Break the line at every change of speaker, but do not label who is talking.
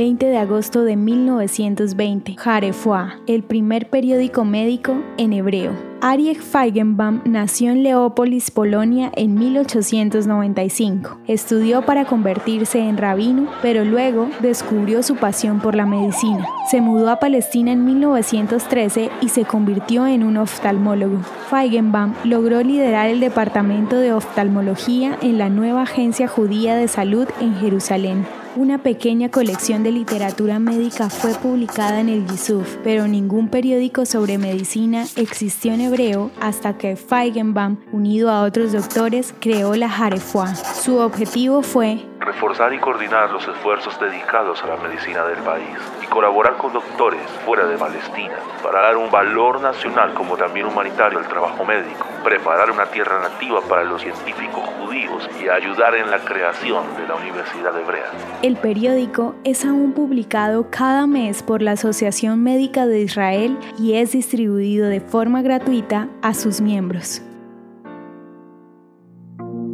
20 de agosto de 1920. Harefoa, el primer periódico médico en hebreo. Ariek Feigenbaum nació en Leópolis, Polonia, en 1895. Estudió para convertirse en rabino, pero luego descubrió su pasión por la medicina. Se mudó a Palestina en 1913 y se convirtió en un oftalmólogo. Feigenbaum logró liderar el departamento de oftalmología en la nueva Agencia Judía de Salud en Jerusalén. Una pequeña colección de literatura médica fue publicada en el Yisuf, pero ningún periódico sobre medicina existió en hebreo hasta que Feigenbaum, unido a otros doctores, creó la Harefoa. Su objetivo fue
reforzar y coordinar los esfuerzos dedicados a la medicina del país y colaborar con doctores fuera de Palestina para dar un valor nacional como también humanitario al trabajo médico, preparar una tierra nativa para los científicos judíos y ayudar en la creación de la Universidad Hebrea.
El periódico es aún publicado cada mes por la Asociación Médica de Israel y es distribuido de forma gratuita a sus miembros.